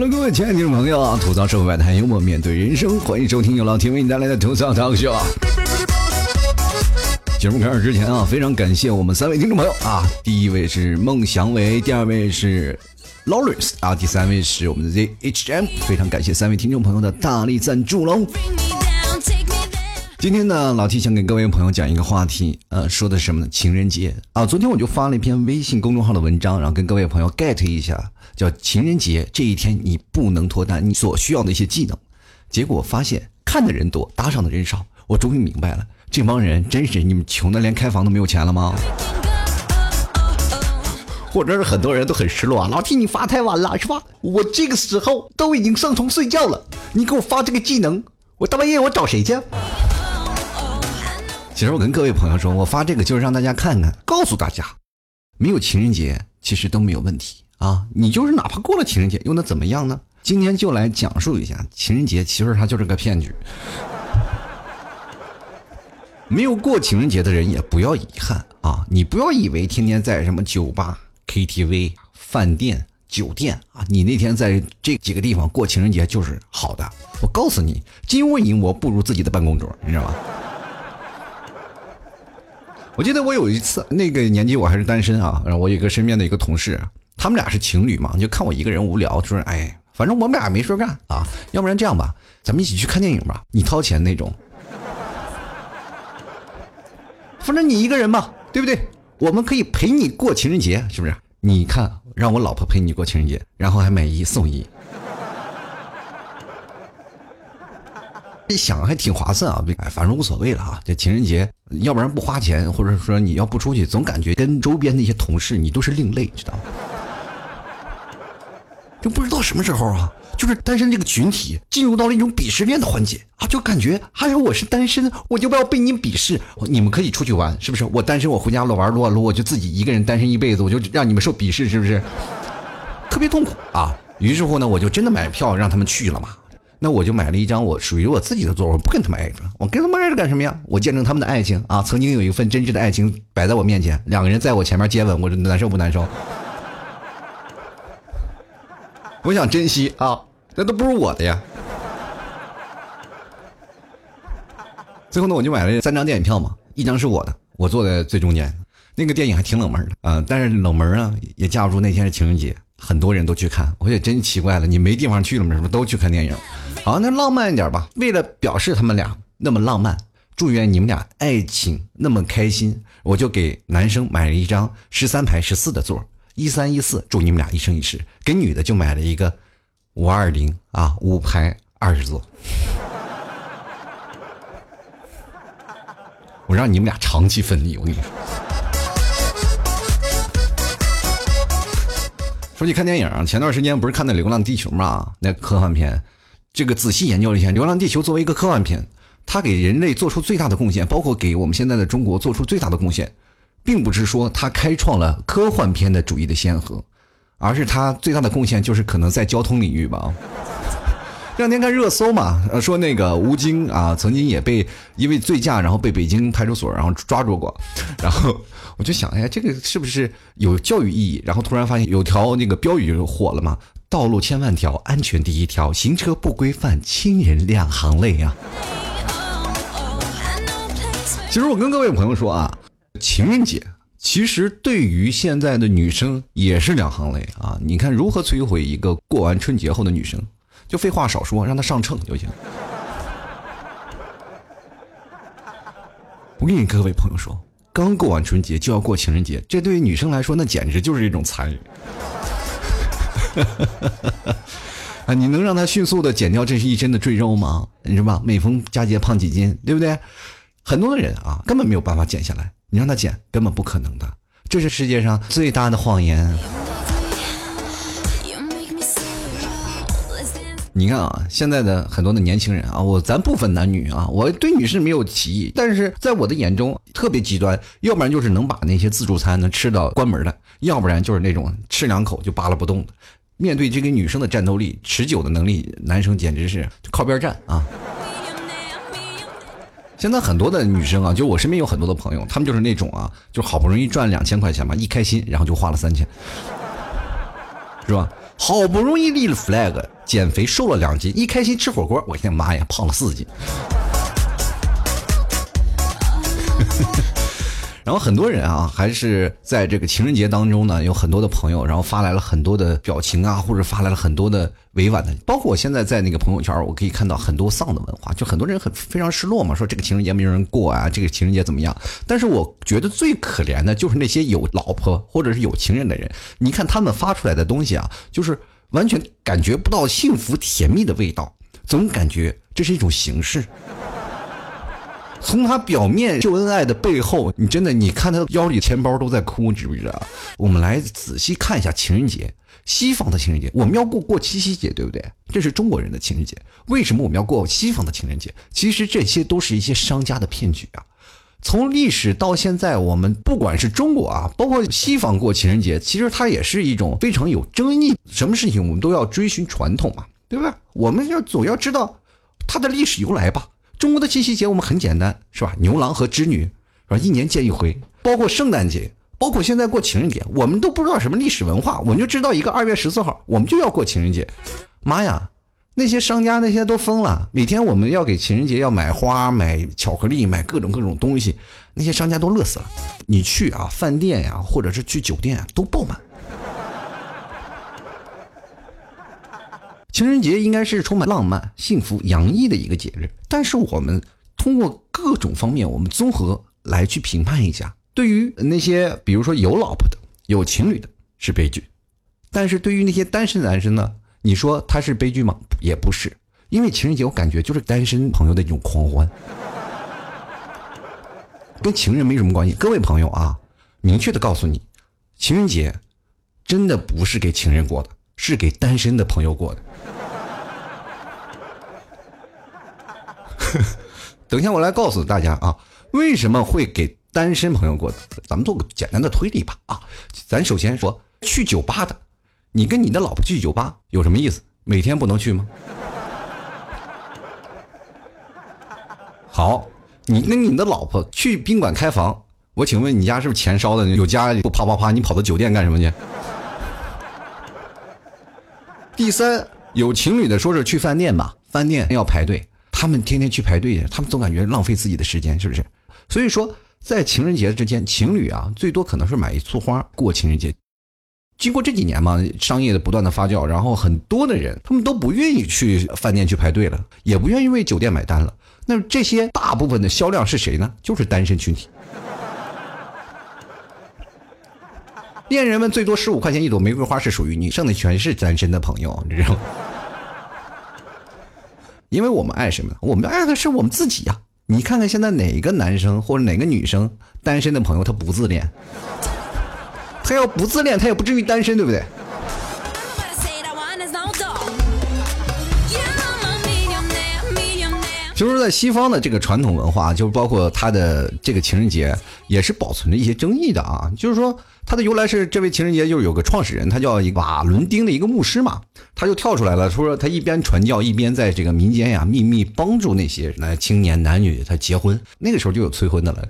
Hello，各位亲爱的听众朋友啊！吐槽社会百态，幽默面对人生，欢迎收听由老天为你带来的吐槽大秀。节目开始之前啊，非常感谢我们三位听众朋友啊！第一位是孟祥伟，第二位是 Lawrence 啊，第三位是我们的 ZHM，非常感谢三位听众朋友的大力赞助喽！今天呢，老 T 想给各位朋友讲一个话题，呃，说的是什么呢？情人节啊！昨天我就发了一篇微信公众号的文章，然后跟各位朋友 get 一下，叫情人节这一天你不能脱单，你所需要的一些技能。结果发现看的人多，打赏的人少，我终于明白了，这帮人真是你们穷的连开房都没有钱了吗？或者是很多人都很失落啊，老 T 你发太晚了是吧？我这个时候都已经上床睡觉了，你给我发这个技能，我大半夜我找谁去？其实我跟各位朋友说，我发这个就是让大家看看，告诉大家，没有情人节其实都没有问题啊！你就是哪怕过了情人节，又能怎么样呢？今天就来讲述一下情人节，其实它就是个骗局。没有过情人节的人也不要遗憾啊！你不要以为天天在什么酒吧、KTV、饭店、酒店啊，你那天在这几个地方过情人节就是好的。我告诉你，金窝银窝不如自己的办公桌，你知道吗？我记得我有一次那个年纪我还是单身啊，然后我有一个身边的一个同事，他们俩是情侣嘛，就看我一个人无聊，就说：“哎，反正我们俩没事干啊，要不然这样吧，咱们一起去看电影吧，你掏钱那种。反正你一个人嘛，对不对？我们可以陪你过情人节，是不是？你看，让我老婆陪你过情人节，然后还买一送一。”一想还挺划算啊，哎，反正无所谓了啊。这情人节，要不然不花钱，或者说你要不出去，总感觉跟周边那些同事你都是另类，知道吗？就不知道什么时候啊，就是单身这个群体进入到了一种鄙视链的环节啊，就感觉还有我是单身，我就不要被你鄙视。你们可以出去玩，是不是？我单身，我回家了玩撸啊撸，我就自己一个人单身一辈子，我就让你们受鄙视，是不是？特别痛苦啊。于是乎呢，我就真的买票让他们去了嘛。那我就买了一张我属于我自己的座，我不跟他们挨着，我跟他们挨着干什么呀？我见证他们的爱情啊！曾经有一份真挚的爱情摆在我面前，两个人在我前面接吻，我难受不难受？我想珍惜啊，那都不是我的呀。最后呢，我就买了三张电影票嘛，一张是我的，我坐在最中间。那个电影还挺冷门的啊，但是冷门啊也架不住那天是情人节。很多人都去看，我也真奇怪了，你没地方去了吗？是不是都去看电影？好，那浪漫一点吧。为了表示他们俩那么浪漫，祝愿你们俩爱情那么开心，我就给男生买了一张十三排十四的座，一三一四，祝你们俩一生一世。给女的就买了一个五二零啊，五排二十座，我让你们俩长期分离。我跟你说。说起看电影，前段时间不是看的《流浪地球》嘛？那科幻片，这个仔细研究了一下，《流浪地球》作为一个科幻片，它给人类做出最大的贡献，包括给我们现在的中国做出最大的贡献，并不是说他开创了科幻片的主义的先河，而是他最大的贡献就是可能在交通领域吧。这两天看热搜嘛，说那个吴京啊，曾经也被因为醉驾，然后被北京派出所然后抓住过，然后我就想，哎，这个是不是有教育意义？然后突然发现有条那个标语就火了嘛：道路千万条，安全第一条，行车不规范，亲人两行泪啊！其实我跟各位朋友说啊，情人节其实对于现在的女生也是两行泪啊！你看如何摧毁一个过完春节后的女生？就废话少说，让她上秤就行。我跟你各位朋友说，刚过完春节就要过情人节，这对于女生来说，那简直就是一种残忍。啊，你能让她迅速的减掉这是一身的赘肉吗？你知道吗？每逢佳节胖几斤，对不对？很多的人啊，根本没有办法减下来，你让他减，根本不可能的。这是世界上最大的谎言。你看啊，现在的很多的年轻人啊，我咱不分男女啊，我对女士没有歧义，但是在我的眼中特别极端，要不然就是能把那些自助餐能吃到关门的，要不然就是那种吃两口就扒拉不动的。面对这个女生的战斗力、持久的能力，男生简直是靠边站啊！现在很多的女生啊，就我身边有很多的朋友，他们就是那种啊，就好不容易赚两千块钱嘛，一开心然后就花了三千，是吧？好不容易立了 flag，减肥瘦了两斤，一开心吃火锅，我天妈呀，胖了四斤。然后很多人啊，还是在这个情人节当中呢，有很多的朋友，然后发来了很多的表情啊，或者发来了很多的委婉的，包括我现在在那个朋友圈，我可以看到很多丧的文化，就很多人很非常失落嘛，说这个情人节没有人过啊，这个情人节怎么样？但是我觉得最可怜的就是那些有老婆或者是有情人的人，你看他们发出来的东西啊，就是完全感觉不到幸福甜蜜的味道，总感觉这是一种形式。从他表面秀恩爱的背后，你真的你看他腰里钱包都在哭，知不知道？我们来仔细看一下情人节，西方的情人节，我们要过过七夕节，对不对？这是中国人的情人节，为什么我们要过西方的情人节？其实这些都是一些商家的骗局啊！从历史到现在，我们不管是中国啊，包括西方过情人节，其实它也是一种非常有争议。什么事情我们都要追寻传统嘛，对吧？我们要总要知道它的历史由来吧。中国的七夕节我们很简单，是吧？牛郎和织女，是吧？一年见一回。包括圣诞节，包括现在过情人节，我们都不知道什么历史文化，我们就知道一个二月十四号，我们就要过情人节。妈呀，那些商家那些都疯了，每天我们要给情人节要买花、买巧克力、买各种各种东西，那些商家都乐死了。你去啊，饭店呀，或者是去酒店啊，都爆满。情人节应该是充满浪漫、幸福、洋溢的一个节日，但是我们通过各种方面，我们综合来去评判一下。对于那些比如说有老婆的、有情侣的，是悲剧；但是对于那些单身男生呢，你说他是悲剧吗？也不是，因为情人节我感觉就是单身朋友的一种狂欢，跟情人没什么关系。各位朋友啊，明确的告诉你，情人节真的不是给情人过的，是给单身的朋友过的。等一下，我来告诉大家啊，为什么会给单身朋友过？咱们做个简单的推理吧啊，咱首先说去酒吧的，你跟你的老婆去酒吧有什么意思？每天不能去吗？好，你跟你的老婆去宾馆开房，我请问你家是不是钱烧的有家不啪啪啪？你跑到酒店干什么去？第三，有情侣的说是去饭店吧，饭店要排队。他们天天去排队，他们总感觉浪费自己的时间，是不是？所以说，在情人节之间，情侣啊，最多可能是买一束花过情人节。经过这几年嘛，商业的不断的发酵，然后很多的人他们都不愿意去饭店去排队了，也不愿意为酒店买单了。那这些大部分的销量是谁呢？就是单身群体。恋人们最多十五块钱一朵玫瑰花是属于你，剩的全是单身的朋友，你知道吗？因为我们爱什么？我们爱的是我们自己呀！你看看现在哪个男生或者哪个女生单身的朋友，他不自恋？他要不自恋，他也不至于单身，对不对？就是在西方的这个传统文化，就包括他的这个情人节，也是保存着一些争议的啊。就是说，它的由来是这位情人节就是有个创始人，他叫一个瓦伦丁的一个牧师嘛，他就跳出来了，说他一边传教，一边在这个民间呀秘密帮助那些那青年男女他结婚。那个时候就有催婚的了，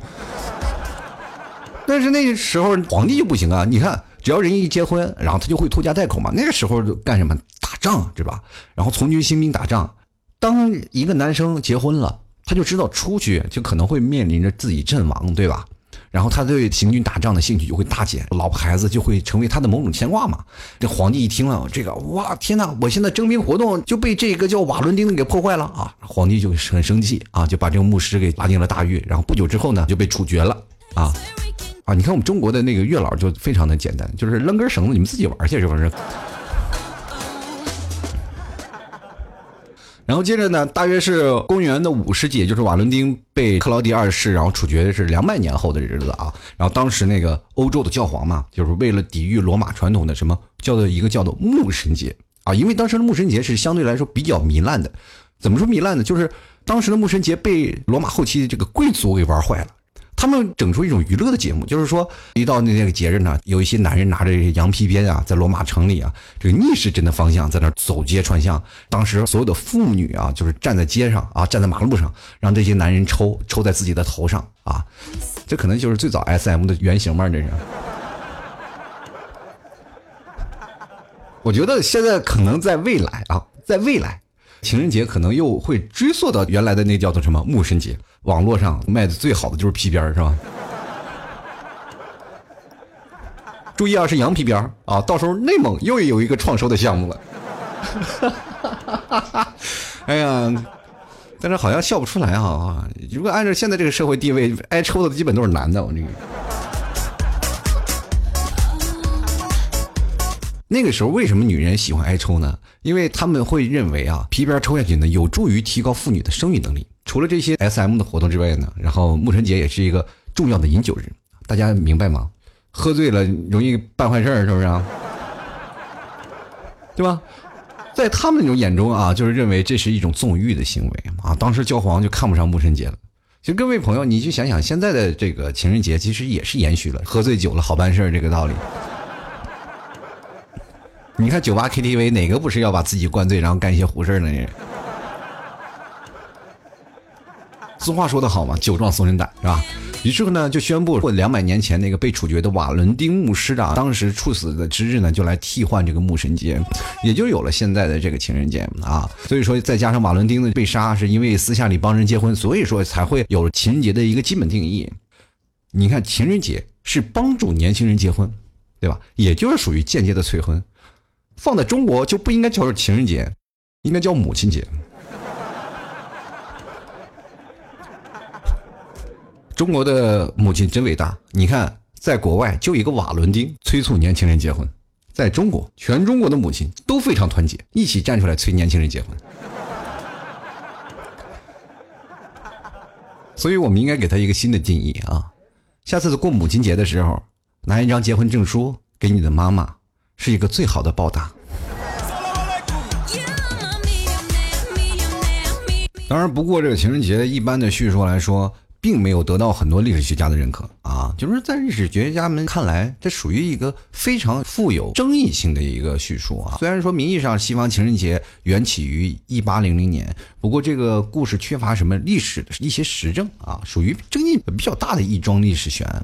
但是那个时候皇帝就不行啊！你看，只要人一结婚，然后他就会拖家带口嘛。那个时候干什么？打仗，对吧？然后从军兴兵打仗。当一个男生结婚了，他就知道出去就可能会面临着自己阵亡，对吧？然后他对行军打仗的兴趣就会大减，老婆孩子就会成为他的某种牵挂嘛。这皇帝一听了这个，哇，天哪！我现在征兵活动就被这个叫瓦伦丁的给破坏了啊！皇帝就很生气啊，就把这个牧师给拉进了大狱。然后不久之后呢，就被处决了啊啊！你看我们中国的那个月老就非常的简单，就是扔根绳子，你们自己玩去，是不是？然后接着呢，大约是公元的五世纪，就是瓦伦丁被克劳迪二世然后处决是两百年后的日子啊。然后当时那个欧洲的教皇嘛，就是为了抵御罗马传统的什么叫做一个叫做牧神节啊，因为当时的牧神节是相对来说比较糜烂的。怎么说糜烂呢？就是当时的牧神节被罗马后期的这个贵族给玩坏了。他们整出一种娱乐的节目，就是说，一到那那个节日呢，有一些男人拿着羊皮鞭啊，在罗马城里啊，这个逆时针的方向在那走街串巷。当时所有的妇女啊，就是站在街上啊，站在马路上，让这些男人抽抽在自己的头上啊，这可能就是最早 S M 的原型吧，这是。我觉得现在可能在未来啊，在未来，情人节可能又会追溯到原来的那叫做什么牧神节。网络上卖的最好的就是皮鞭是吧？注意啊，是羊皮鞭啊！到时候内蒙又有一个创收的项目了。哎呀，但是好像笑不出来啊！如果按照现在这个社会地位，挨抽的基本都是男的。我这个那个时候为什么女人喜欢挨抽呢？因为他们会认为啊，皮鞭抽下去呢，有助于提高妇女的生育能力。除了这些 S.M 的活动之外呢，然后牧神节也是一个重要的饮酒日，大家明白吗？喝醉了容易办坏事儿，是不是啊？对吧？在他们那种眼中啊，就是认为这是一种纵欲的行为啊。当时教皇就看不上牧神节了。其实各位朋友，你去想想，现在的这个情人节其实也是延续了喝醉酒了好办事儿这个道理。你看酒吧 KTV 哪个不是要把自己灌醉，然后干一些胡事儿呢？俗话说得好嘛，酒壮怂人胆，是吧？于是乎呢，就宣布，过两百年前那个被处决的瓦伦丁牧师啊，当时处死的之日呢，就来替换这个牧神节，也就有了现在的这个情人节啊。所以说，再加上瓦伦丁的被杀是因为私下里帮人结婚，所以说才会有了情人节的一个基本定义。你看，情人节是帮助年轻人结婚，对吧？也就是属于间接的催婚。放在中国就不应该叫做情人节，应该叫母亲节。中国的母亲真伟大！你看，在国外就一个瓦伦丁催促年轻人结婚，在中国，全中国的母亲都非常团结，一起站出来催年轻人结婚。所以，我们应该给他一个新的定义啊！下次过母亲节的时候，拿一张结婚证书给你的妈妈，是一个最好的报答。当然，不过这个情人节一般的叙述来说。并没有得到很多历史学家的认可啊，就是在历史学家们看来，这属于一个非常富有争议性的一个叙述啊。虽然说名义上西方情人节缘起于一八零零年，不过这个故事缺乏什么历史的一些实证啊，属于争议比较大的一桩历史悬案。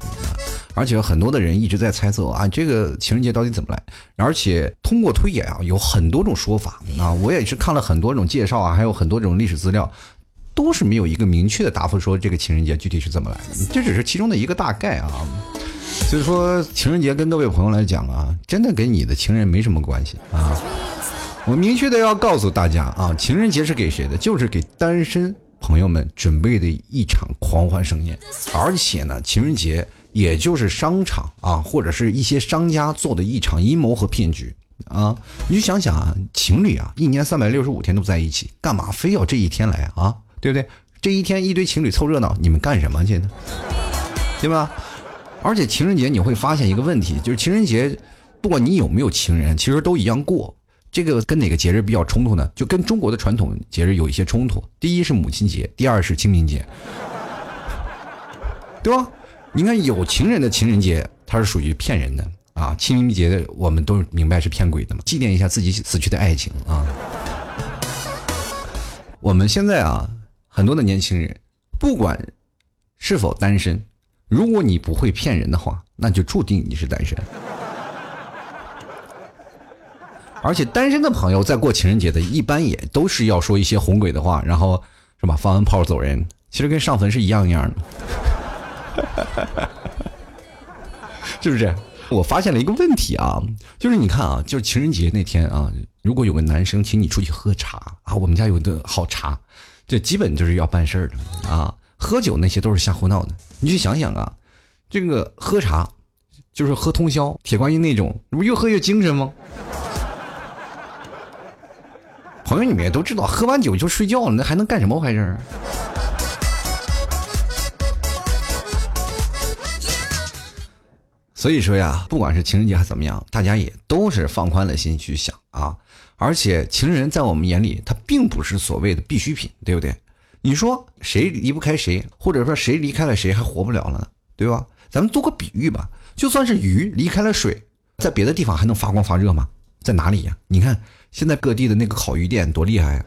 而且很多的人一直在猜测啊，这个情人节到底怎么来？而且通过推演啊，有很多种说法啊。我也是看了很多种介绍啊，还有很多种历史资料。都是没有一个明确的答复，说这个情人节具体是怎么来的，这只是其中的一个大概啊。所以说，情人节跟各位朋友来讲啊，真的跟你的情人没什么关系啊。我明确的要告诉大家啊，情人节是给谁的？就是给单身朋友们准备的一场狂欢盛宴。而且呢，情人节也就是商场啊，或者是一些商家做的一场阴谋和骗局啊。你就想想啊，情侣啊，一年三百六十五天都在一起，干嘛非要这一天来啊？对不对？这一天一堆情侣凑热闹，你们干什么去呢？对吧？而且情人节你会发现一个问题，就是情人节，不管你有没有情人，其实都一样过。这个跟哪个节日比较冲突呢？就跟中国的传统节日有一些冲突。第一是母亲节，第二是清明节，对吧？你看有情人的情人节，它是属于骗人的啊。清明节的我们都明白是骗鬼的嘛，纪念一下自己死去的爱情啊。我们现在啊。很多的年轻人，不管是否单身，如果你不会骗人的话，那就注定你是单身。而且单身的朋友在过情人节的，一般也都是要说一些哄鬼的话，然后是吧？放完炮走人，其实跟上坟是一样一样的，是不是？我发现了一个问题啊，就是你看啊，就是情人节那天啊，如果有个男生请你出去喝茶啊，我们家有的好茶。这基本就是要办事儿的啊！喝酒那些都是瞎胡闹的。你去想想啊，这个喝茶就是喝通宵，铁观音那种，不越喝越精神吗？朋友你们也都知道，喝完酒就睡觉了，那还能干什么坏事？所以说呀，不管是情人节还怎么样，大家也都是放宽了心去想啊。而且情人在我们眼里，他并不是所谓的必需品，对不对？你说谁离不开谁，或者说谁离开了谁还活不了了呢，对吧？咱们做个比喻吧，就算是鱼离开了水，在别的地方还能发光发热吗？在哪里呀？你看现在各地的那个烤鱼店多厉害啊，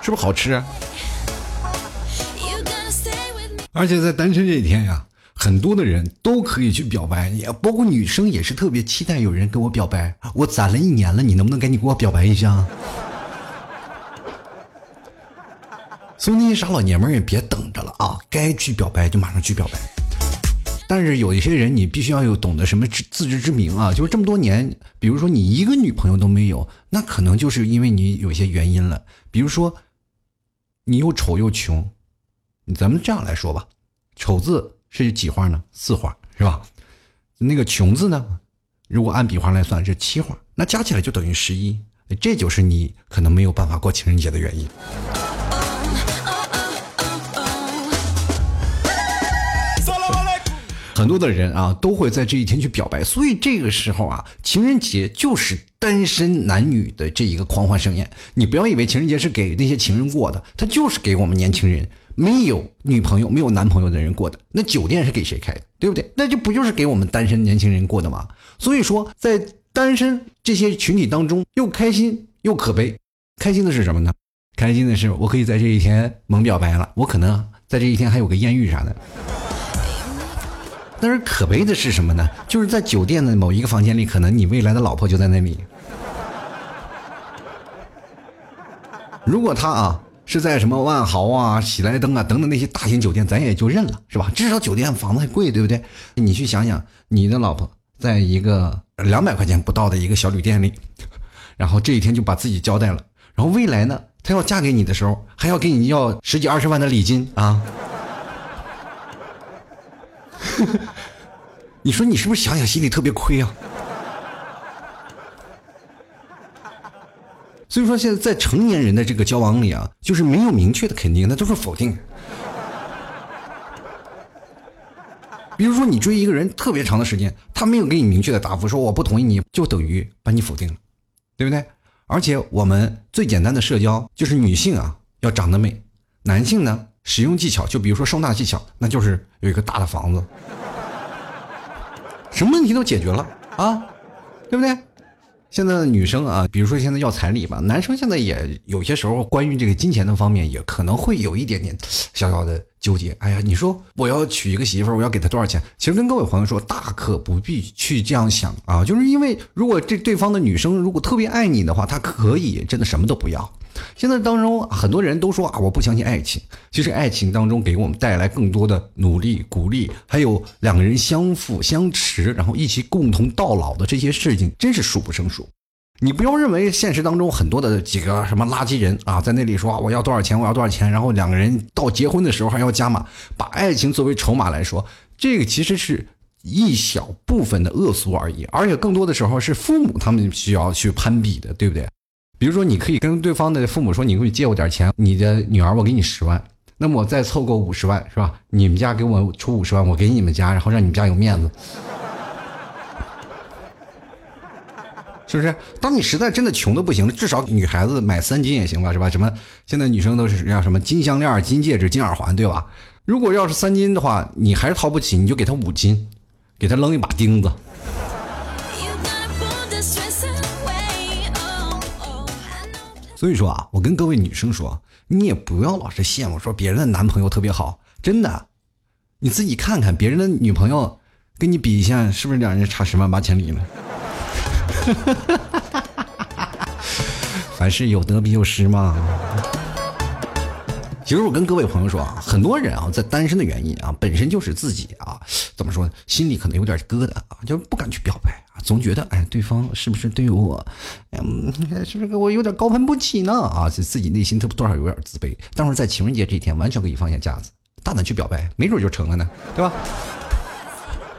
是不是好吃？啊而且在单身这一天呀。很多的人都可以去表白，也包括女生也是特别期待有人跟我表白。我攒了一年了，你能不能赶紧给我表白一下？所以那些傻老年们也别等着了啊，该去表白就马上去表白。但是有一些人，你必须要有懂得什么自知之明啊，就是这么多年，比如说你一个女朋友都没有，那可能就是因为你有些原因了，比如说你又丑又穷，咱们这样来说吧，丑字。是几画呢？四画是吧？那个穷字呢？如果按笔画来算是七画，那加起来就等于十一。这就是你可能没有办法过情人节的原因。很多的人啊，都会在这一天去表白，所以这个时候啊，情人节就是单身男女的这一个狂欢盛宴。你不要以为情人节是给那些情人过的，它就是给我们年轻人。没有女朋友、没有男朋友的人过的，那酒店是给谁开的？对不对？那就不就是给我们单身年轻人过的吗？所以说，在单身这些群体当中，又开心又可悲。开心的是什么呢？开心的是我可以在这一天猛表白了，我可能在这一天还有个艳遇啥的。但是可悲的是什么呢？就是在酒店的某一个房间里，可能你未来的老婆就在那里。如果他啊。是在什么万豪啊、喜来登啊等等那些大型酒店，咱也就认了，是吧？至少酒店房子还贵，对不对？你去想想，你的老婆在一个两百块钱不到的一个小旅店里，然后这一天就把自己交代了，然后未来呢，她要嫁给你的时候，还要给你要十几二十万的礼金啊！你说你是不是想想心里特别亏啊？所以说，现在在成年人的这个交往里啊，就是没有明确的肯定，那都是否定。比如说，你追一个人特别长的时间，他没有给你明确的答复，说我不同意，你就等于把你否定了，对不对？而且我们最简单的社交就是女性啊要长得美，男性呢使用技巧，就比如说收纳技巧，那就是有一个大的房子，什么问题都解决了啊，对不对？现在的女生啊，比如说现在要彩礼吧，男生现在也有些时候关于这个金钱的方面，也可能会有一点点小小的纠结。哎呀，你说我要娶一个媳妇儿，我要给她多少钱？其实跟各位朋友说，大可不必去这样想啊，就是因为如果这对方的女生如果特别爱你的话，她可以真的什么都不要。现在当中很多人都说啊，我不相信爱情。其实爱情当中给我们带来更多的努力、鼓励，还有两个人相扶相持，然后一起共同到老的这些事情，真是数不胜数。你不要认为现实当中很多的几个什么垃圾人啊，在那里说我要多少钱，我要多少钱，然后两个人到结婚的时候还要加码，把爱情作为筹码来说，这个其实是一小部分的恶俗而已，而且更多的时候是父母他们需要去攀比的，对不对？比如说，你可以跟对方的父母说，你可以借我点钱，你的女儿我给你十万，那么我再凑够五十万，是吧？你们家给我出五十万，我给你们家，然后让你们家有面子，是不是？当你实在真的穷的不行了，至少女孩子买三金也行吧，是吧？什么现在女生都是要什么金项链、金戒指、金耳环，对吧？如果要是三金的话，你还是掏不起，你就给她五金，给她扔一把钉子。所以说啊，我跟各位女生说，你也不要老是羡慕说别人的男朋友特别好，真的，你自己看看别人的女朋友，跟你比一下，是不是两人差十万八千里呢？凡事有得必有失嘛。其实我跟各位朋友说啊，很多人啊，在单身的原因啊，本身就是自己啊，怎么说呢，心里可能有点疙瘩啊，就不敢去表白啊，总觉得哎，对方是不是对我，嗯，是不是我有点高攀不起呢？啊，自己内心都多少有点自卑。但是在情人节这一天，完全可以放下架子，大胆去表白，没准就成了呢，对吧？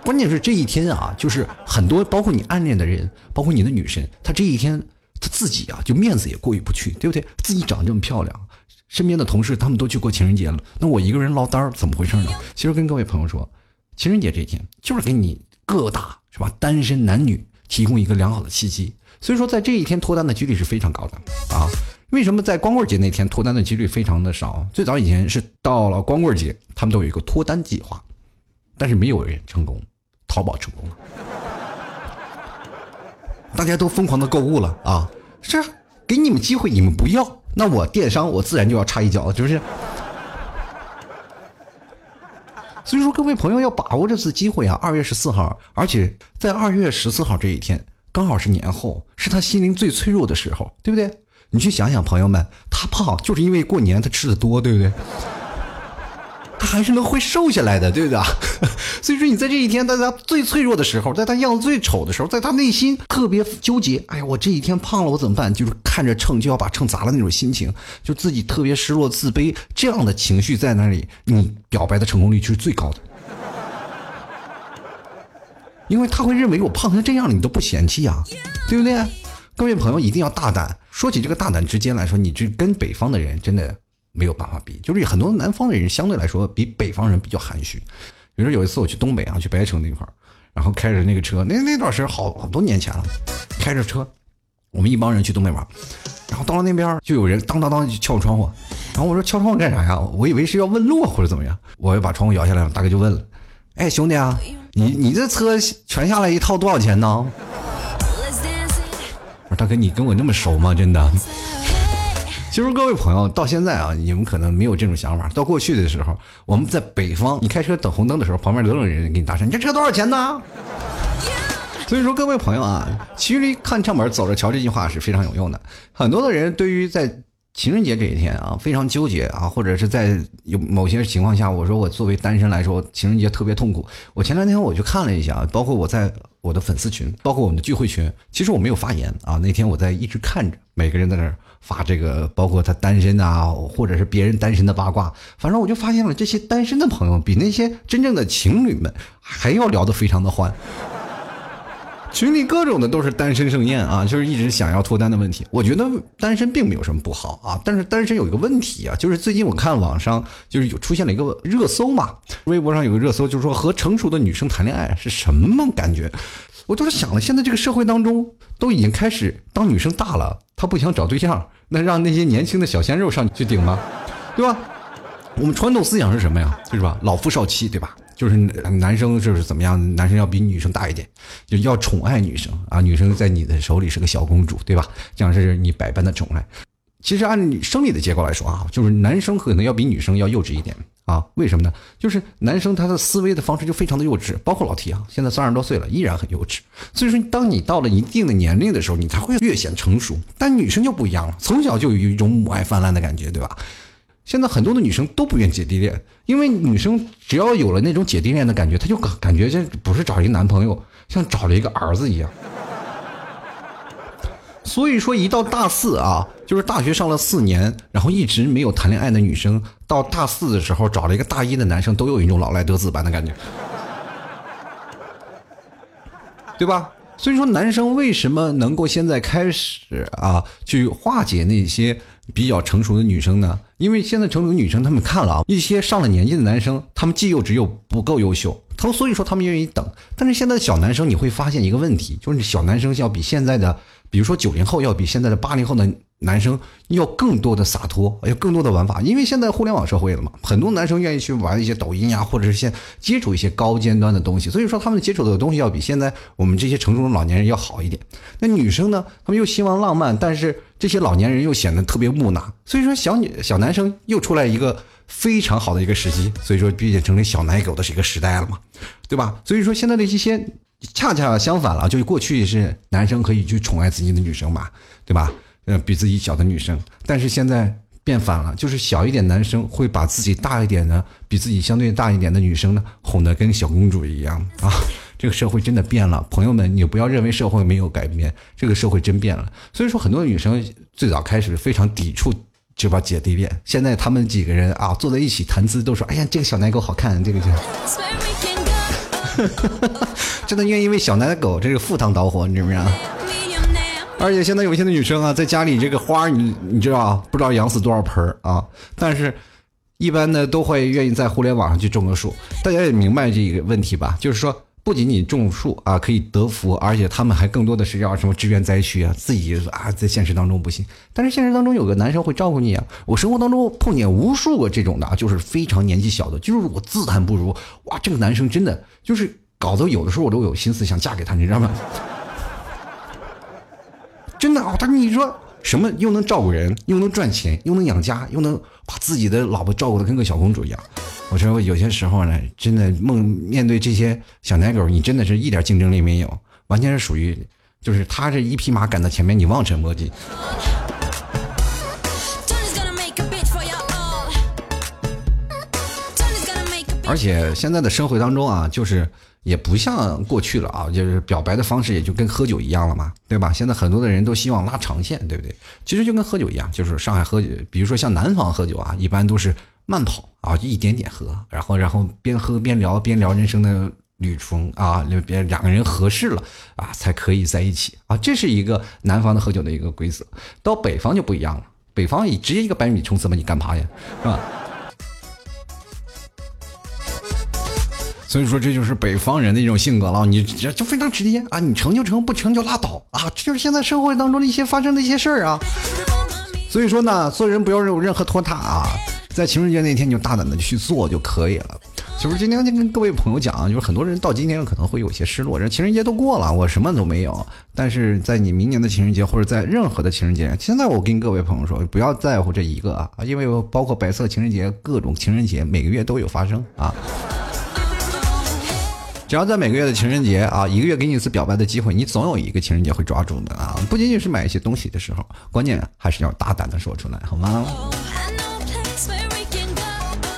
关键是这一天啊，就是很多包括你暗恋的人，包括你的女神，她这一天她自己啊，就面子也过意不去，对不对？自己长这么漂亮。身边的同事他们都去过情人节了，那我一个人落单儿怎么回事呢？其实跟各位朋友说，情人节这一天就是给你各大是吧单身男女提供一个良好的契机。所以说在这一天脱单的几率是非常高的啊。为什么在光棍节那天脱单的几率非常的少？最早以前是到了光棍节，他们都有一个脱单计划，但是没有人成功，淘宝成功了，大家都疯狂的购物了啊！是给你们机会，你们不要。那我电商我自然就要插一脚，是不是？所以说，各位朋友要把握这次机会啊！二月十四号，而且在二月十四号这一天，刚好是年后，是他心灵最脆弱的时候，对不对？你去想想，朋友们，他胖就是因为过年他吃的多，对不对？他还是能会瘦下来的，对不对？所以说，你在这一天，在他最脆弱的时候，在他样子最丑的时候，在他内心特别纠结，哎呀，我这一天胖了，我怎么办？就是看着秤就要把秤砸了那种心情，就自己特别失落、自卑这样的情绪在那里，你表白的成功率就是最高的，因为他会认为我胖成这样了，你都不嫌弃啊，对不对？各位朋友一定要大胆。说起这个大胆之间来说，你这跟北方的人真的。没有办法比，就是很多南方的人相对来说比北方人比较含蓄。比如说有一次我去东北啊，去白城那块儿，然后开着那个车，那那段时间好好多年前了，开着车，我们一帮人去东北玩，然后到了那边就有人当当当就敲窗户，然后我说敲窗户干啥呀？我以为是要问路或者怎么样，我又把窗户摇下来了，大哥就问了，哎兄弟啊，你你这车全下来一套多少钱呢？我说大哥你跟我那么熟吗？真的？其实各位朋友，到现在啊，你们可能没有这种想法。到过去的时候，我们在北方，你开车等红灯的时候，旁边都有人给你搭讪：“你这车多少钱呢？”所以说，各位朋友啊，其实看唱本，走着瞧，这句话是非常有用的。很多的人对于在情人节这一天啊，非常纠结啊，或者是在有某些情况下，我说我作为单身来说，情人节特别痛苦。我前两天我去看了一下，包括我在我的粉丝群，包括我们的聚会群，其实我没有发言啊。那天我在一直看着每个人在那儿。发这个，包括他单身啊，或者是别人单身的八卦，反正我就发现了，这些单身的朋友比那些真正的情侣们还要聊得非常的欢。群里各种的都是单身盛宴啊，就是一直想要脱单的问题。我觉得单身并没有什么不好啊，但是单身有一个问题啊，就是最近我看网上就是有出现了一个热搜嘛，微博上有个热搜，就是说和成熟的女生谈恋爱是什么感觉？我就是想了，现在这个社会当中都已经开始，当女生大了，她不想找对象。那让那些年轻的小鲜肉上去顶吗？对吧？我们传统思想是什么呀？就是吧，老夫少妻，对吧？就是男生就是怎么样？男生要比女生大一点，就要宠爱女生啊！女生在你的手里是个小公主，对吧？这样是你百般的宠爱。其实按生理的结构来说啊，就是男生可能要比女生要幼稚一点啊。为什么呢？就是男生他的思维的方式就非常的幼稚，包括老提啊，现在三十多岁了，依然很幼稚。所以说，当你到了一定的年龄的时候，你才会越显成熟。但女生就不一样了，从小就有一种母爱泛滥的感觉，对吧？现在很多的女生都不愿姐弟恋，因为女生只要有了那种姐弟恋的感觉，她就感觉这不是找一个男朋友，像找了一个儿子一样。所以说，一到大四啊，就是大学上了四年，然后一直没有谈恋爱的女生，到大四的时候找了一个大一的男生，都有一种老来得子般的感觉，对吧？所以说，男生为什么能够现在开始啊，去化解那些比较成熟的女生呢？因为现在成熟的女生，她们看了啊，一些上了年纪的男生，他们既幼稚又不够优秀，他们所以说他们愿意等。但是现在的小男生，你会发现一个问题，就是小男生要比现在的。比如说九零后要比现在的八零后呢男生要更多的洒脱，要更多的玩法，因为现在互联网社会了嘛，很多男生愿意去玩一些抖音呀，或者是先接触一些高尖端的东西，所以说他们接触的东西要比现在我们这些成熟的老年人要好一点。那女生呢，他们又希望浪漫，但是这些老年人又显得特别木讷，所以说小女小男生又出来一个非常好的一个时机，所以说毕竟成为小奶狗的是一个时代了嘛，对吧？所以说现在的一些。恰恰相反了，就是过去是男生可以去宠爱自己的女生嘛，对吧？呃，比自己小的女生，但是现在变反了，就是小一点男生会把自己大一点的、比自己相对大一点的女生呢哄得跟小公主一样啊！这个社会真的变了，朋友们，你不要认为社会没有改变，这个社会真变了。所以说，很多女生最早开始非常抵触这把姐弟恋，现在他们几个人啊坐在一起谈资，都说：“哎呀，这个小奶狗好看，这个就。”真的愿意为小奶狗这个赴汤蹈火，你知不知道？而且现在有些的女生啊，在家里这个花，你你知道不知道养死多少盆啊？但是，一般呢都会愿意在互联网上去种个树。大家也明白这个问题吧？就是说，不仅仅种树啊可以得福，而且他们还更多的是要什么支援灾区啊，自己啊在现实当中不行，但是现实当中有个男生会照顾你啊。我生活当中碰见无数个这种的，就是非常年纪小的，就是我自叹不如。哇，这个男生真的就是。搞得有的时候我都有心思想嫁给他，你知道吗？真的啊，他你说什么又能照顾人，又能赚钱，又能养家，又能把自己的老婆照顾的跟个小公主一样，我说有些时候呢，真的梦面对这些小奶狗，你真的是一点竞争力没有，完全是属于就是他这一匹马赶到前面，你望尘莫及。而且现在的社会当中啊，就是也不像过去了啊，就是表白的方式也就跟喝酒一样了嘛，对吧？现在很多的人都希望拉长线，对不对？其实就跟喝酒一样，就是上海喝酒，比如说像南方喝酒啊，一般都是慢跑啊，一点点喝，然后然后边喝边聊，边聊人生的旅程啊，边两个人合适了啊，才可以在一起啊，这是一个南方的喝酒的一个规则。到北方就不一样了，北方以直接一个百米冲刺嘛，你干嘛呀，是吧？所以说这就是北方人的一种性格了，你这就非常直接啊，你成就成，不成就拉倒啊，这就是现在社会当中的一些发生的一些事儿啊。所以说呢，做人不要有任何拖沓啊，在情人节那天你就大胆的去做就可以了。就是今天跟各位朋友讲，就是很多人到今天可能会有些失落，这情人节都过了，我什么都没有。但是在你明年的情人节或者在任何的情人节，现在我跟各位朋友说，不要在乎这一个啊，因为包括白色情人节、各种情人节，每个月都有发生啊。只要在每个月的情人节啊，一个月给你一次表白的机会，你总有一个情人节会抓住的啊！不仅仅是买一些东西的时候，关键还是要大胆的说出来，好吗？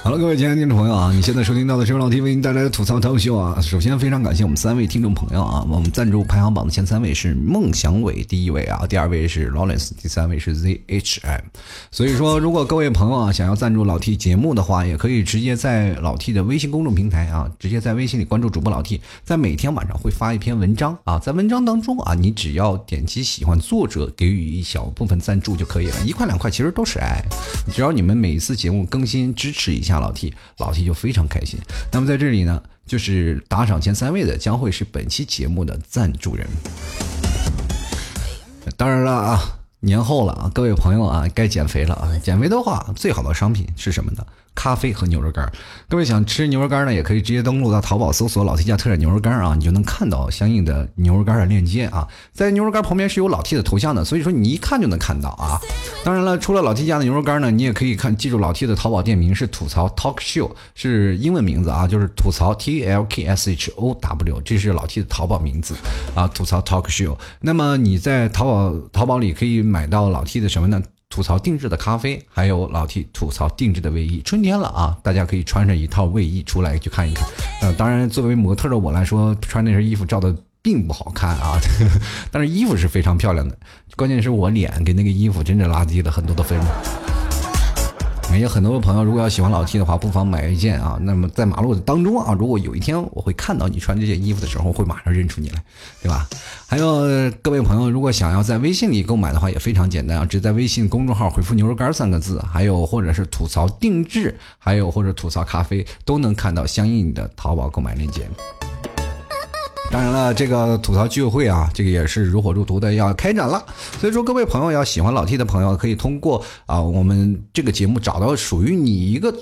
好了，各位亲爱的听众朋友啊，你现在收听到的是老 T 为您带来的吐槽脱秀啊。首先非常感谢我们三位听众朋友啊，我们赞助排行榜的前三位是孟祥伟第一位啊，第二位是 Lawrence，第三位是 ZHM。所以说，如果各位朋友啊想要赞助老 T 节目的话，也可以直接在老 T 的微信公众平台啊，直接在微信里关注主播老 T，在每天晚上会发一篇文章啊，在文章当中啊，你只要点击喜欢作者，给予一小部分赞助就可以了，一块两块其实都是爱，只要你们每一次节目更新支持一下。老 T，老 T 就非常开心。那么在这里呢，就是打赏前三位的将会是本期节目的赞助人。当然了啊，年后了啊，各位朋友啊，该减肥了啊！减肥的话，最好的商品是什么呢？咖啡和牛肉干，各位想吃牛肉干呢，也可以直接登录到淘宝搜索“老 T 家特产牛肉干”啊，你就能看到相应的牛肉干的链接啊。在牛肉干旁边是有老 T 的头像的，所以说你一看就能看到啊。当然了，除了老 T 家的牛肉干呢，你也可以看，记住老 T 的淘宝店名是吐槽 Talk Show，是英文名字啊，就是吐槽 T L K S H O W，这是老 T 的淘宝名字啊，吐槽 Talk Show。那么你在淘宝淘宝里可以买到老 T 的什么呢？吐槽定制的咖啡，还有老 T 吐槽定制的卫衣。春天了啊，大家可以穿上一套卫衣出来去看一看。呃，当然，作为模特的我来说，穿那身衣服照的并不好看啊，但是衣服是非常漂亮的。关键是我脸给那个衣服真的垃圾了很多的分。也有很多的朋友，如果要喜欢老 T 的话，不妨买一件啊。那么在马路当中啊，如果有一天我会看到你穿这件衣服的时候，会马上认出你来，对吧？还有各位朋友，如果想要在微信里购买的话，也非常简单啊，只在微信公众号回复“牛肉干”三个字，还有或者是吐槽定制，还有或者吐槽咖啡，都能看到相应的淘宝购买链接。当然了，这个吐槽聚会啊，这个也是如火如荼的要开展了。所以说，各位朋友要喜欢老 T 的朋友，可以通过啊我们这个节目找到属于你一个。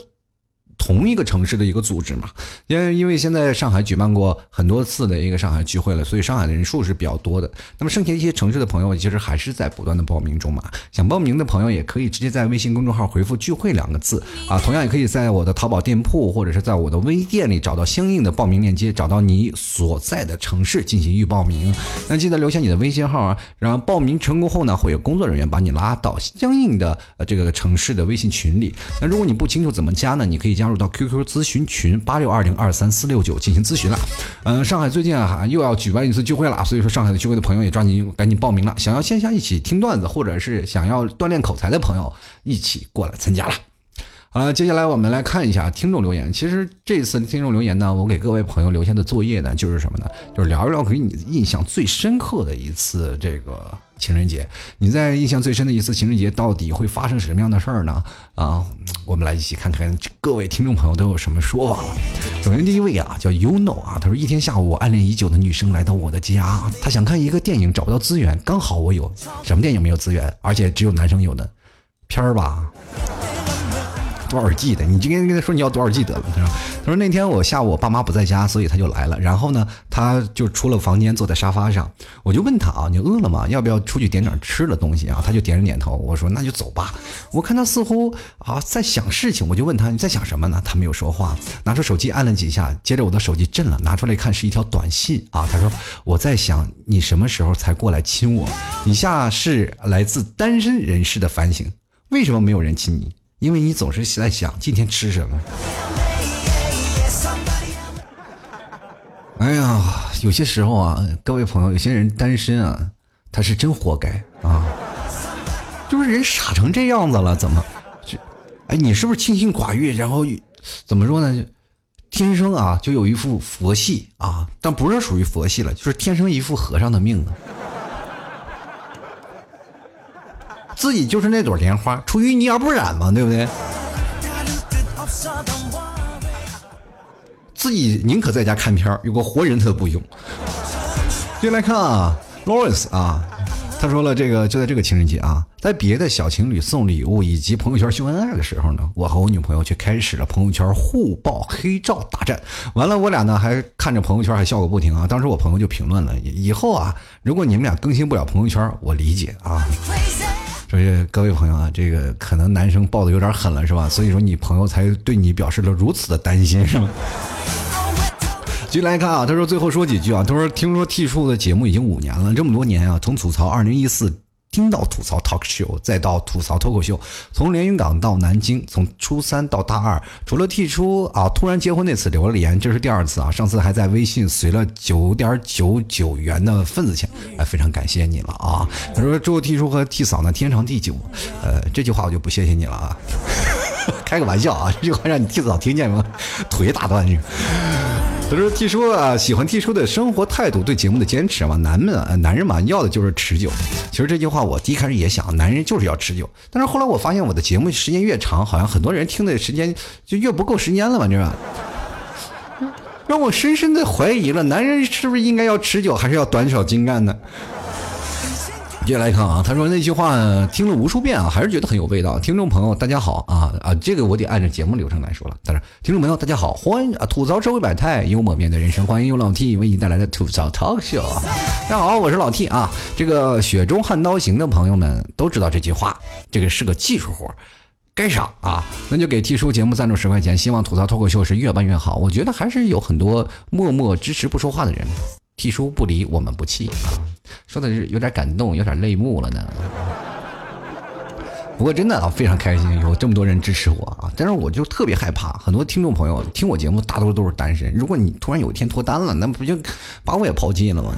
同一个城市的一个组织嘛，因为因为现在上海举办过很多次的一个上海聚会了，所以上海的人数是比较多的。那么剩下一些城市的朋友，其实还是在不断的报名中嘛。想报名的朋友也可以直接在微信公众号回复“聚会”两个字啊，同样也可以在我的淘宝店铺或者是在我的微店里找到相应的报名链接，找到你所在的城市进行预报名。那记得留下你的微信号啊，然后报名成功后呢，会有工作人员把你拉到相应的呃这个城市的微信群里。那如果你不清楚怎么加呢，你可以加入。到 QQ 咨询群八六二零二三四六九进行咨询了。嗯，上海最近啊又要举办一次聚会了，所以说上海的聚会的朋友也抓紧赶紧报名了。想要线下一起听段子，或者是想要锻炼口才的朋友，一起过来参加了。好了，接下来我们来看一下听众留言。其实这次听众留言呢，我给各位朋友留下的作业呢，就是什么呢？就是聊一聊给你印象最深刻的一次这个。情人节，你在印象最深的一次情人节，到底会发生什么样的事儿呢？啊，我们来一起看看各位听众朋友都有什么说法了。首先第一位啊，叫 You Know 啊，他说一天下午，我暗恋已久的女生来到我的家，她想看一个电影，找不到资源，刚好我有。什么电影没有资源，而且只有男生有的片儿吧？多少 G 的？你今天跟他说你要多少 G 得了？他说他说那天我下午我爸妈不在家，所以他就来了。然后呢，他就出了房间，坐在沙发上。我就问他啊，你饿了吗？要不要出去点点吃的东西啊？他就点了点头。我说那就走吧。我看他似乎啊在想事情，我就问他你在想什么呢？他没有说话，拿出手机按了几下，接着我的手机震了，拿出来看是一条短信啊。他说我在想你什么时候才过来亲我？以下是来自单身人士的反省：为什么没有人亲你？因为你总是在想今天吃什么。哎呀，有些时候啊，各位朋友，有些人单身啊，他是真活该啊！就是人傻成这样子了，怎么？就哎，你是不是清心寡欲？然后怎么说呢？天生啊，就有一副佛系啊，但不是属于佛系了，就是天生一副和尚的命啊。自己就是那朵莲花，出淤泥而不染嘛，对不对？自己宁可在家看片有个活人他都不用。接来看啊，Lawrence 啊，他说了这个就在这个情人节啊，在别的小情侣送礼物以及朋友圈秀恩爱的时候呢，我和我女朋友却开始了朋友圈互爆黑照大战。完了，我俩呢还看着朋友圈还笑个不停啊。当时我朋友就评论了，以后啊，如果你们俩更新不了朋友圈，我理解啊。所以各位朋友啊，这个可能男生抱的有点狠了，是吧？所以说你朋友才对你表示了如此的担心，是吗？继续来看啊，他说最后说几句啊，他说听说 T 叔的节目已经五年了，这么多年啊，从吐槽二零一四。听到吐槽 talk show，再到吐槽脱口秀，从连云港到南京，从初三到大二，除了提出啊突然结婚那次留了言，这是第二次啊，上次还在微信随了九点九九元的份子钱，哎，非常感谢你了啊！他说祝提出和替嫂呢天长地久，呃，这句话我就不谢谢你了啊，开个玩笑啊，这句话让你替嫂听见吗？腿打断你。就是：“T 叔啊，喜欢 T 叔的生活态度，对节目的坚持嘛。男们啊，男人嘛，要的就是持久。其实这句话我第一开始也想，男人就是要持久。但是后来我发现，我的节目时间越长，好像很多人听的时间就越不够时间了嘛，对吧？让我深深的怀疑了，男人是不是应该要持久，还是要短小精干呢？”接下来看啊，他说那句话听了无数遍啊，还是觉得很有味道。听众朋友，大家好啊啊，这个我得按照节目流程来说了。他说，听众朋友，大家好，欢迎啊，吐槽社会百态，幽默面对人生，欢迎由老 T 为你带来的吐槽 talk show。大家好，我是老 T 啊。这个雪中悍刀行的朋友们都知道这句话，这个是个技术活，该上啊。那就给 T 叔节目赞助十块钱，希望吐槽脱口秀是越办越好。我觉得还是有很多默默支持不说话的人。T 叔不离我们不弃啊，说的是有点感动，有点泪目了呢。不过真的啊，非常开心有这么多人支持我啊，但是我就特别害怕，很多听众朋友听我节目大多都是单身。如果你突然有一天脱单了，那不就把我也抛弃了吗？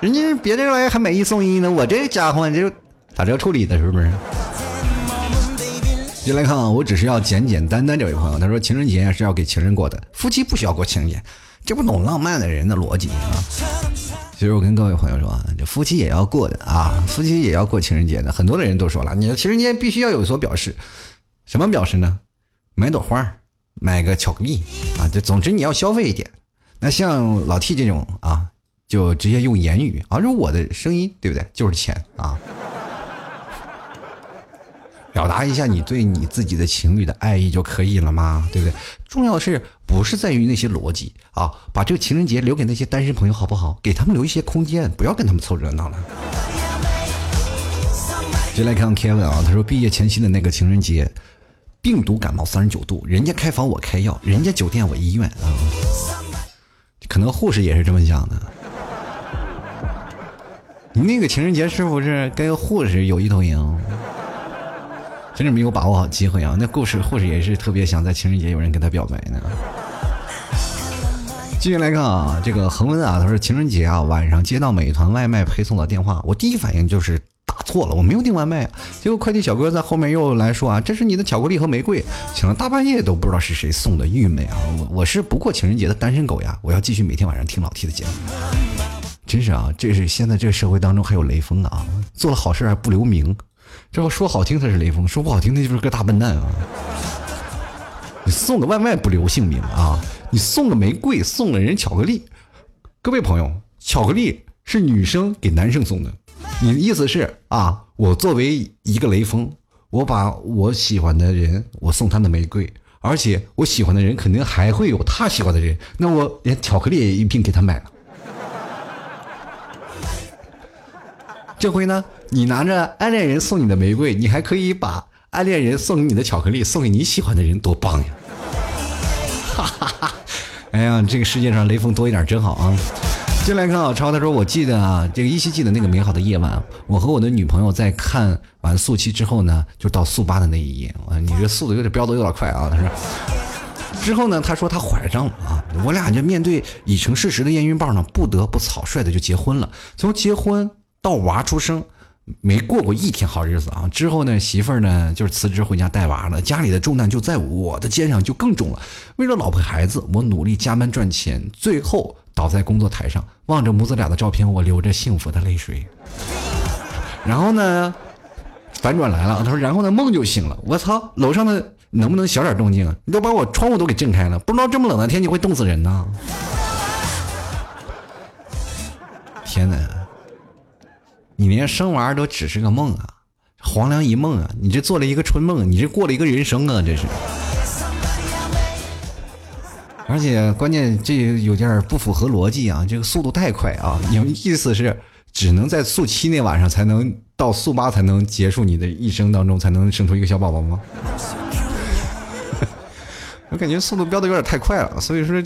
人家别的玩意还买一送一呢，我这家伙就咋着处理的，是不是？进来看啊，我只是要简简单单。这位朋友他说，情人节是要给情人过的，夫妻不需要过情人节。这不懂浪漫的人的逻辑啊！其实我跟各位朋友说，这夫妻也要过的啊，夫妻也要过情人节的。很多的人都说了，你的情人节必须要有所表示，什么表示呢？买朵花，买个巧克力啊！这总之你要消费一点。那像老 T 这种啊，就直接用言语，而且我的声音，对不对？就是钱啊！表达一下你对你自己的情侣的爱意就可以了吗？对不对？重要的是不是在于那些逻辑啊？把这个情人节留给那些单身朋友好不好？给他们留一些空间，不要跟他们凑热闹了。接来看 Kevin 啊，他说毕业前夕的那个情人节，病毒感冒三十九度，人家开房我开药，人家酒店我医院啊，可能护士也是这么想的。你那个情人节是不是跟护士有一头赢？真是没有把握好机会啊！那故事护士也是特别想在情人节有人跟他表白呢。继续来看啊，这个恒温啊，他说情人节啊晚上接到美团外卖配送的电话，我第一反应就是打错了，我没有订外卖。结果快递小哥在后面又来说啊，这是你的巧克力和玫瑰，请了大半夜都不知道是谁送的，郁闷啊！我我是不过情人节的单身狗呀，我要继续每天晚上听老 T 的节目。真是啊，这是现在这个社会当中还有雷锋啊，做了好事还不留名。这说好听他是雷锋，说不好听他就是个大笨蛋啊！你送个外卖不留姓名啊？你送个玫瑰，送了人巧克力。各位朋友，巧克力是女生给男生送的，你的意思是啊？我作为一个雷锋，我把我喜欢的人，我送他的玫瑰，而且我喜欢的人肯定还会有他喜欢的人，那我连巧克力也一并给他买了。这回呢，你拿着暗恋人送你的玫瑰，你还可以把暗恋人送给你的巧克力送给你喜欢的人，多棒呀！哈哈哈！哎呀，这个世界上雷锋多一点真好啊！进来看老，超他说：“我记得啊，这个依稀记得那个美好的夜晚，我和我的女朋友在看完速七之后呢，就到速八的那一页。啊，你这速度有点飙的有点快啊！他说，之后呢，他说他怀上了啊，我俩就面对已成事实的验孕棒呢，不得不草率的就结婚了。从结婚。”到娃出生，没过过一天好日子啊！之后呢，媳妇儿呢就是辞职回家带娃了，家里的重担就在我的肩上，就更重了。为了老婆孩子，我努力加班赚钱，最后倒在工作台上，望着母子俩的照片，我流着幸福的泪水。然后呢，反转来了，他说：“然后呢，梦就醒了。我操，楼上的能不能小点动静？你都把我窗户都给震开了，不知道这么冷的天气会冻死人呢。”天哪！你连生娃都只是个梦啊，黄粱一梦啊！你这做了一个春梦，你这过了一个人生啊！这是，而且关键这有点不符合逻辑啊！这个速度太快啊！你们意思是只能在速七那晚上才能到速八才能结束你的一生当中才能生出一个小宝宝吗？我感觉速度飙的有点太快了，所以说。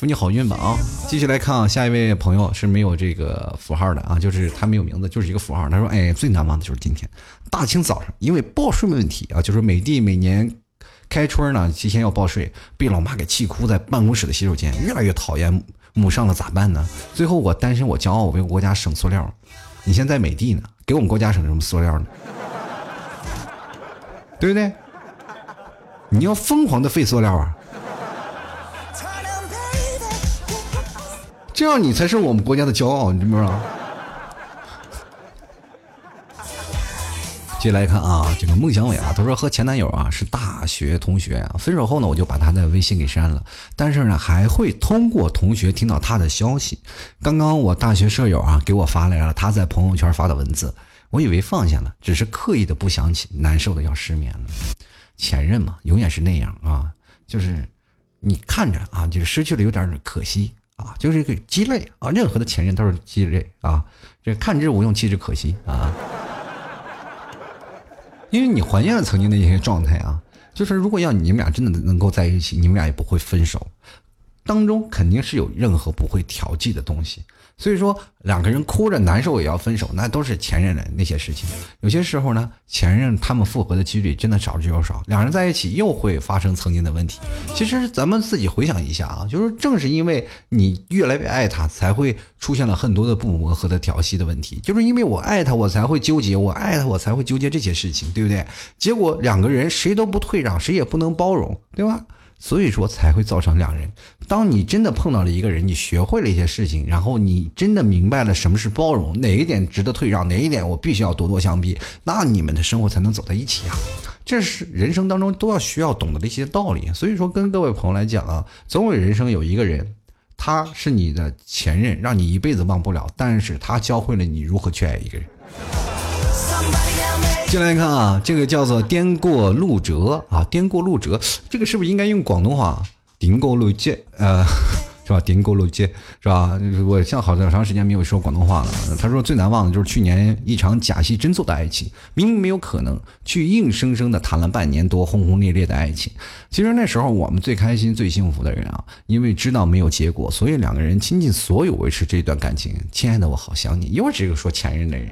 祝你好运吧啊！继续来看啊，下一位朋友是没有这个符号的啊，就是他没有名字，就是一个符号。他说：“哎，最难忘的就是今天大清早上，因为报税问题啊，就是美的每年开春呢，提前要报税，被老妈给气哭在办公室的洗手间，越来越讨厌母上了，咋办呢？最后我单身，我骄傲，我为国家省塑料。你现在美的呢，给我们国家省什么塑料呢？对不对？你要疯狂的废塑料啊！”这样你才是我们国家的骄傲，你知不知道？接下来看啊，这个孟祥伟啊，他说和前男友啊是大学同学啊，分手后呢，我就把他的微信给删了，但是呢，还会通过同学听到他的消息。刚刚我大学舍友啊给我发来了他在朋友圈发的文字，我以为放下了，只是刻意的不想起，难受的要失眠了。前任嘛，永远是那样啊，就是你看着啊，就是失去了有点可惜。啊，就是一个鸡肋啊！任何的前任都是鸡肋啊！这看之无用，弃之可惜啊！因为你怀念了曾经的一些状态啊，就是如果要你们俩真的能够在一起，你们俩也不会分手，当中肯定是有任何不会调剂的东西。所以说，两个人哭着难受也要分手，那都是前任的那些事情。有些时候呢，前任他们复合的几率真的少之又少。两人在一起又会发生曾经的问题。其实咱们自己回想一下啊，就是正是因为你越来越爱他，才会出现了很多的不磨合的调戏的问题。就是因为我爱他，我才会纠结；我爱他，我才会纠结这些事情，对不对？结果两个人谁都不退让，谁也不能包容，对吧？所以说才会造成两人。当你真的碰到了一个人，你学会了一些事情，然后你真的明白了什么是包容，哪一点值得退让，哪一点我必须要咄咄相逼，那你们的生活才能走在一起啊。这是人生当中都要需要懂得的一些道理。所以说，跟各位朋友来讲啊，总有人生有一个人，他是你的前任，让你一辈子忘不了，但是他教会了你如何去爱一个人。进来看啊，这个叫做“颠过路折”啊，“颠过路折”，这个是不是应该用广东话？“颠过路接”呃，是吧？“颠过路接”是吧？我像好长时间没有说广东话了。他说最难忘的就是去年一场假戏真做的爱情，明明没有可能，去硬生生的谈了半年多轰轰烈烈的爱情。其实那时候我们最开心、最幸福的人啊，因为知道没有结果，所以两个人倾尽所有维持这段感情。亲爱的，我好想你。又是这个说前任的人。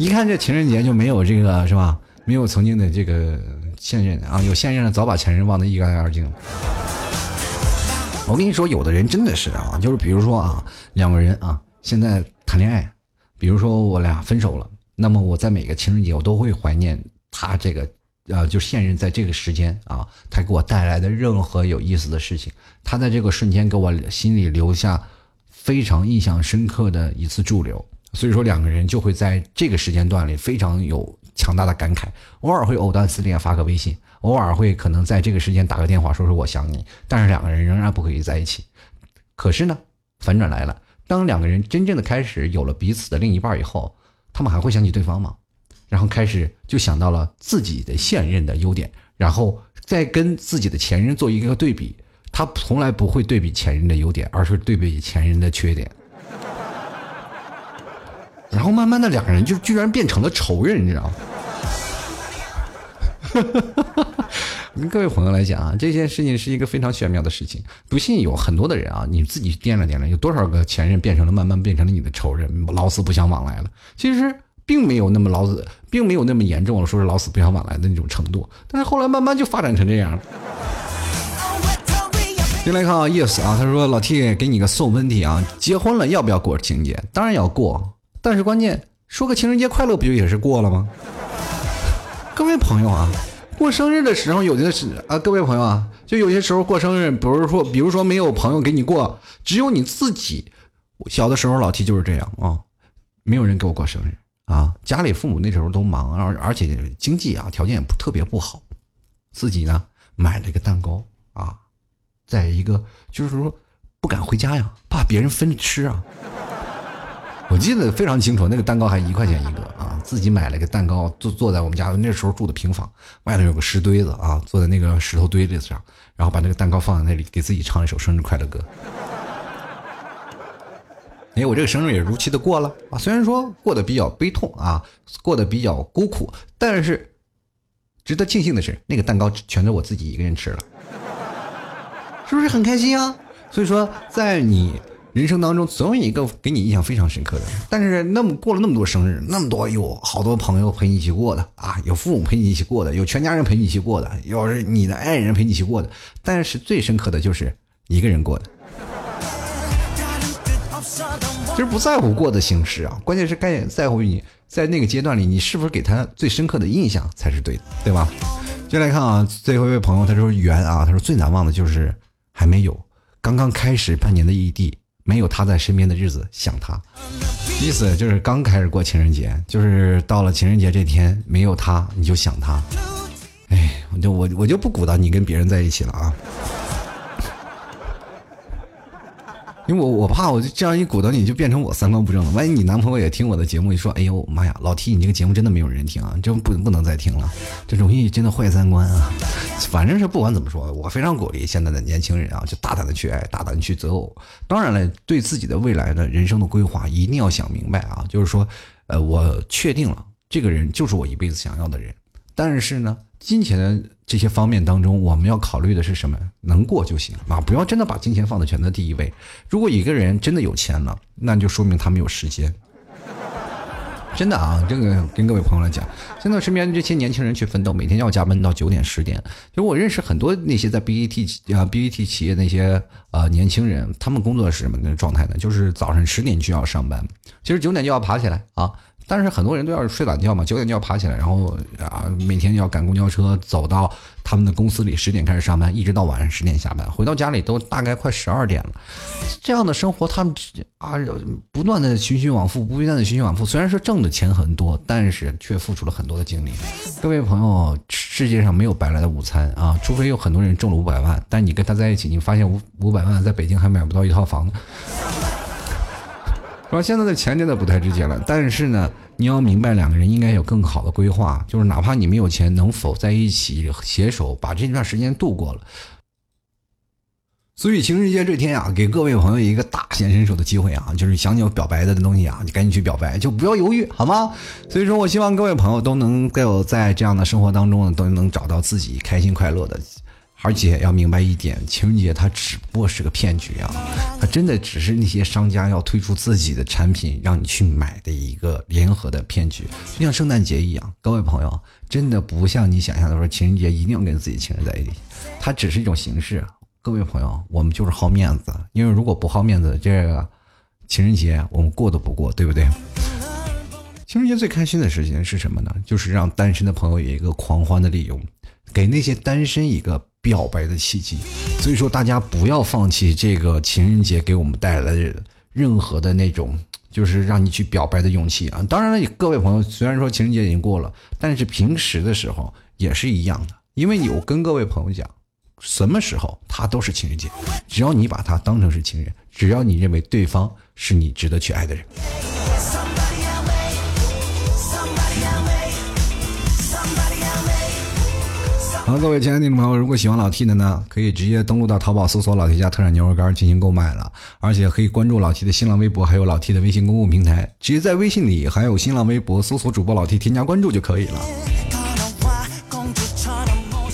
一看这情人节就没有这个是吧？没有曾经的这个现任啊，有现任的早把前任忘得一干二净。我跟你说，有的人真的是啊，就是比如说啊，两个人啊，现在谈恋爱，比如说我俩分手了，那么我在每个情人节我都会怀念他这个呃，就现任在这个时间啊，他给我带来的任何有意思的事情，他在这个瞬间给我心里留下非常印象深刻的一次驻留。所以说，两个人就会在这个时间段里非常有强大的感慨，偶尔会藕断丝连发个微信，偶尔会可能在这个时间打个电话说说我想你，但是两个人仍然不可以在一起。可是呢，反转来了，当两个人真正的开始有了彼此的另一半以后，他们还会想起对方吗？然后开始就想到了自己的现任的优点，然后再跟自己的前任做一个对比。他从来不会对比前任的优点，而是对比前任的缺点。然后慢慢的，两个人就居然变成了仇人，你知道吗？跟 各位朋友来讲啊，这件事情是一个非常玄妙的事情。不信有很多的人啊，你自己掂量掂量，有多少个前任变成了慢慢变成了你的仇人，老死不相往来了。其实。并没有那么老死，并没有那么严重，说是老死不相往来的那种程度。但是后来慢慢就发展成这样了。进来看啊，yes 啊，他说老 T 给你个送分题啊，结婚了要不要过情人节？当然要过，但是关键说个情人节快乐不就也是过了吗？各位朋友啊，过生日的时候有的是啊，各位朋友啊，就有些时候过生日，比如说比如说没有朋友给你过，只有你自己。小的时候老提就是这样啊，没有人给我过生日。啊，家里父母那时候都忙，而而且经济啊条件也不特别不好，自己呢买了一个蛋糕啊，在一个就是说不敢回家呀，怕别人分着吃啊。我记得非常清楚，那个蛋糕还一块钱一个啊，自己买了个蛋糕，坐坐在我们家那时候住的平房，外头有个石堆子啊，坐在那个石头堆子上，然后把那个蛋糕放在那里，给自己唱一首生日快乐歌。哎，我这个生日也如期的过了啊！虽然说过得比较悲痛啊，过得比较孤苦，但是值得庆幸的是，那个蛋糕全都我自己一个人吃了，是不是很开心啊？所以说，在你人生当中，总有一个给你印象非常深刻的。但是那么过了那么多生日，那么多有好多朋友陪你一起过的啊，有父母陪你一起过的，有全家人陪你一起过的，有你的爱人陪你一起过的，但是最深刻的就是一个人过的。其实不在乎过的形式啊，关键是该在乎你在那个阶段里，你是不是给他最深刻的印象才是对的，对吧？接来看啊，最后一位朋友他说圆啊，他说最难忘的就是还没有刚刚开始半年的异地，没有他在身边的日子，想他。意思就是刚开始过情人节，就是到了情人节这天没有他你就想他。哎，我就我我就不鼓捣你跟别人在一起了啊。因为我我怕我就这样一鼓捣你就变成我三观不正了。万一你男朋友也听我的节目，一说，哎呦妈呀，老 T 你这个节目真的没有人听啊，真不不能再听了，这容易真的坏三观啊。反正是不管怎么说，我非常鼓励现在的年轻人啊，就大胆的去爱，大胆的去择偶。当然了，对自己的未来的人生的规划一定要想明白啊，就是说，呃，我确定了这个人就是我一辈子想要的人，但是呢。金钱这些方面当中，我们要考虑的是什么？能过就行啊！不要真的把金钱放在全在第一位。如果一个人真的有钱了，那就说明他没有时间。真的啊，这个跟各位朋友来讲，现在身边这些年轻人去奋斗，每天要加班到九点十点。就我认识很多那些在 BAT 啊 BAT 企业那些呃年轻人，他们工作是什么状态呢？就是早上十点就要上班，其实九点就要爬起来啊。但是很多人都要睡懒觉嘛，九点就要爬起来，然后啊，每天要赶公交车走到他们的公司里，十点开始上班，一直到晚上十点下班，回到家里都大概快十二点了。这样的生活，他们啊，不断的循循往复，不断的循循往复。虽然说挣的钱很多，但是却付出了很多的精力。各位朋友，世界上没有白来的午餐啊，除非有很多人中了五百万，但你跟他在一起，你发现五五百万在北京还买不到一套房子。说现在的钱真的不太值钱了，但是呢，你要明白两个人应该有更好的规划，就是哪怕你没有钱，能否在一起携手把这段时间度过了？所以情人节这天啊，给各位朋友一个大显身手的机会啊，就是想你要表白的东西啊，你赶紧去表白，就不要犹豫，好吗？所以说我希望各位朋友都能够在这样的生活当中呢，都能找到自己开心快乐的。而且要明白一点，情人节它只不过是个骗局啊！它真的只是那些商家要推出自己的产品让你去买的一个联合的骗局，就像圣诞节一样。各位朋友，真的不像你想象的说情人节一定要跟自己情人在一起，它只是一种形式。各位朋友，我们就是好面子，因为如果不好面子，这个情人节我们过都不过，对不对？情人节最开心的事情是什么呢？就是让单身的朋友有一个狂欢的理由，给那些单身一个。表白的契机，所以说大家不要放弃这个情人节给我们带来的任何的那种，就是让你去表白的勇气啊！当然了，各位朋友，虽然说情人节已经过了，但是平时的时候也是一样的，因为有跟各位朋友讲，什么时候他都是情人节，只要你把他当成是情人，只要你认为对方是你值得去爱的人。好，各位亲爱的听众朋友，如果喜欢老 T 的呢，可以直接登录到淘宝搜索“老 T 家特产牛肉干”进行购买了，而且可以关注老 T 的新浪微博，还有老 T 的微信公共平台，直接在微信里还有新浪微博搜索主播老 T，添加关注就可以了。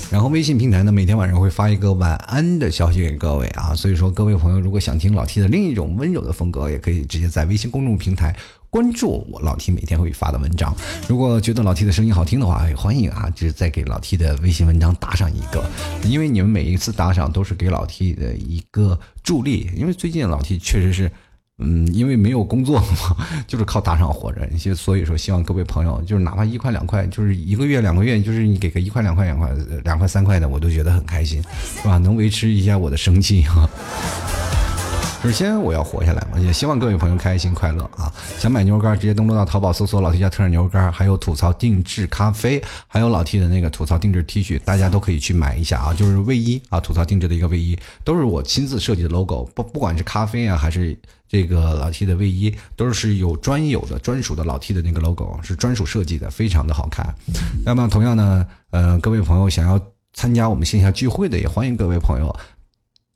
然后微信平台呢，每天晚上会发一个晚安的消息给各位啊，所以说各位朋友如果想听老 T 的另一种温柔的风格，也可以直接在微信公众平台。关注我老 T 每天会发的文章，如果觉得老 T 的声音好听的话，也欢迎啊，就是再给老 T 的微信文章打赏一个，因为你们每一次打赏都是给老 T 的一个助力。因为最近老 T 确实是，嗯，因为没有工作嘛，就是靠打赏活着。就所以说，希望各位朋友，就是哪怕一块两块，就是一个月两个月，就是你给个一块两块两块两块三块的，我都觉得很开心，是吧？能维持一下我的生计哈。首先我要活下来嘛，也希望各位朋友开心快乐啊！想买牛肉干，直接登录到淘宝搜索“老 T 家特产牛肉干”，还有吐槽定制咖啡，还有老 T 的那个吐槽定制 T 恤，大家都可以去买一下啊！就是卫衣啊，吐槽定制的一个卫衣，都是我亲自设计的 logo，不不管是咖啡啊，还是这个老 T 的卫衣，都是有专有的、专属的老 T 的那个 logo，是专属设计的，非常的好看。那么同样呢，呃，各位朋友想要参加我们线下聚会的，也欢迎各位朋友。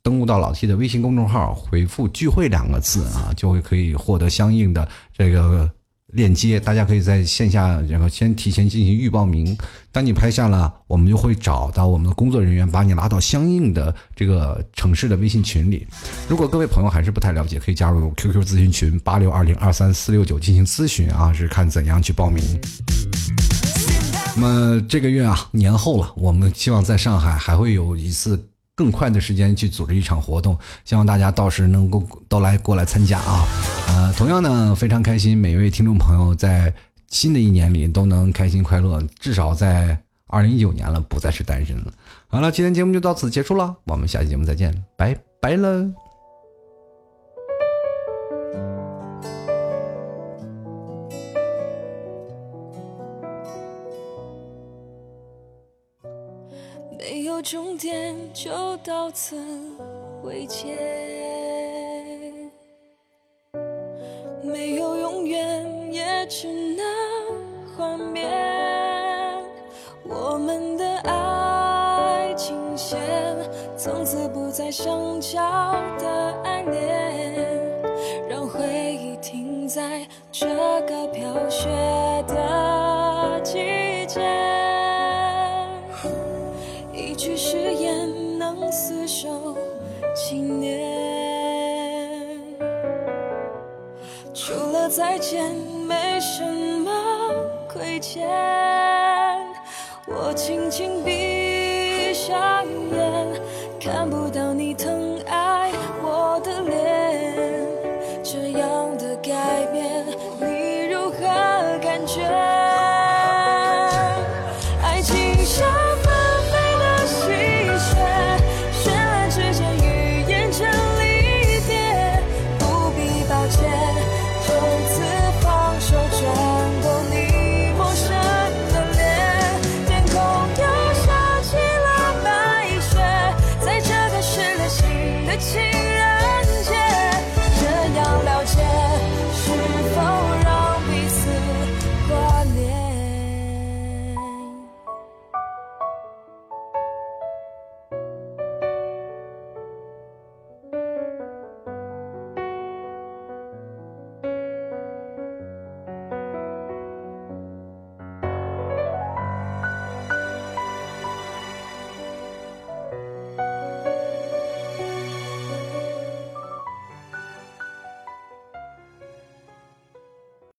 登录到老 T 的微信公众号，回复“聚会”两个字啊，就会可以获得相应的这个链接。大家可以在线下然后先提前进行预报名。当你拍下了，我们就会找到我们的工作人员，把你拉到相应的这个城市的微信群里。如果各位朋友还是不太了解，可以加入 QQ 咨询群八六二零二三四六九进行咨询啊，是看怎样去报名。那么这个月啊，年后了，我们希望在上海还会有一次。更快的时间去组织一场活动，希望大家到时能够都来过来参加啊！呃，同样呢，非常开心，每一位听众朋友在新的一年里都能开心快乐，至少在二零一九年了，不再是单身了。好了，今天节目就到此结束了，我们下期节目再见，拜拜了。就到此为结，没有永远，也只能幻灭。我们的爱情线从此不再相交的爱恋，让回忆停在这个飘雪几年，除了再见没什么亏欠。我轻轻闭上眼，看不到你疼。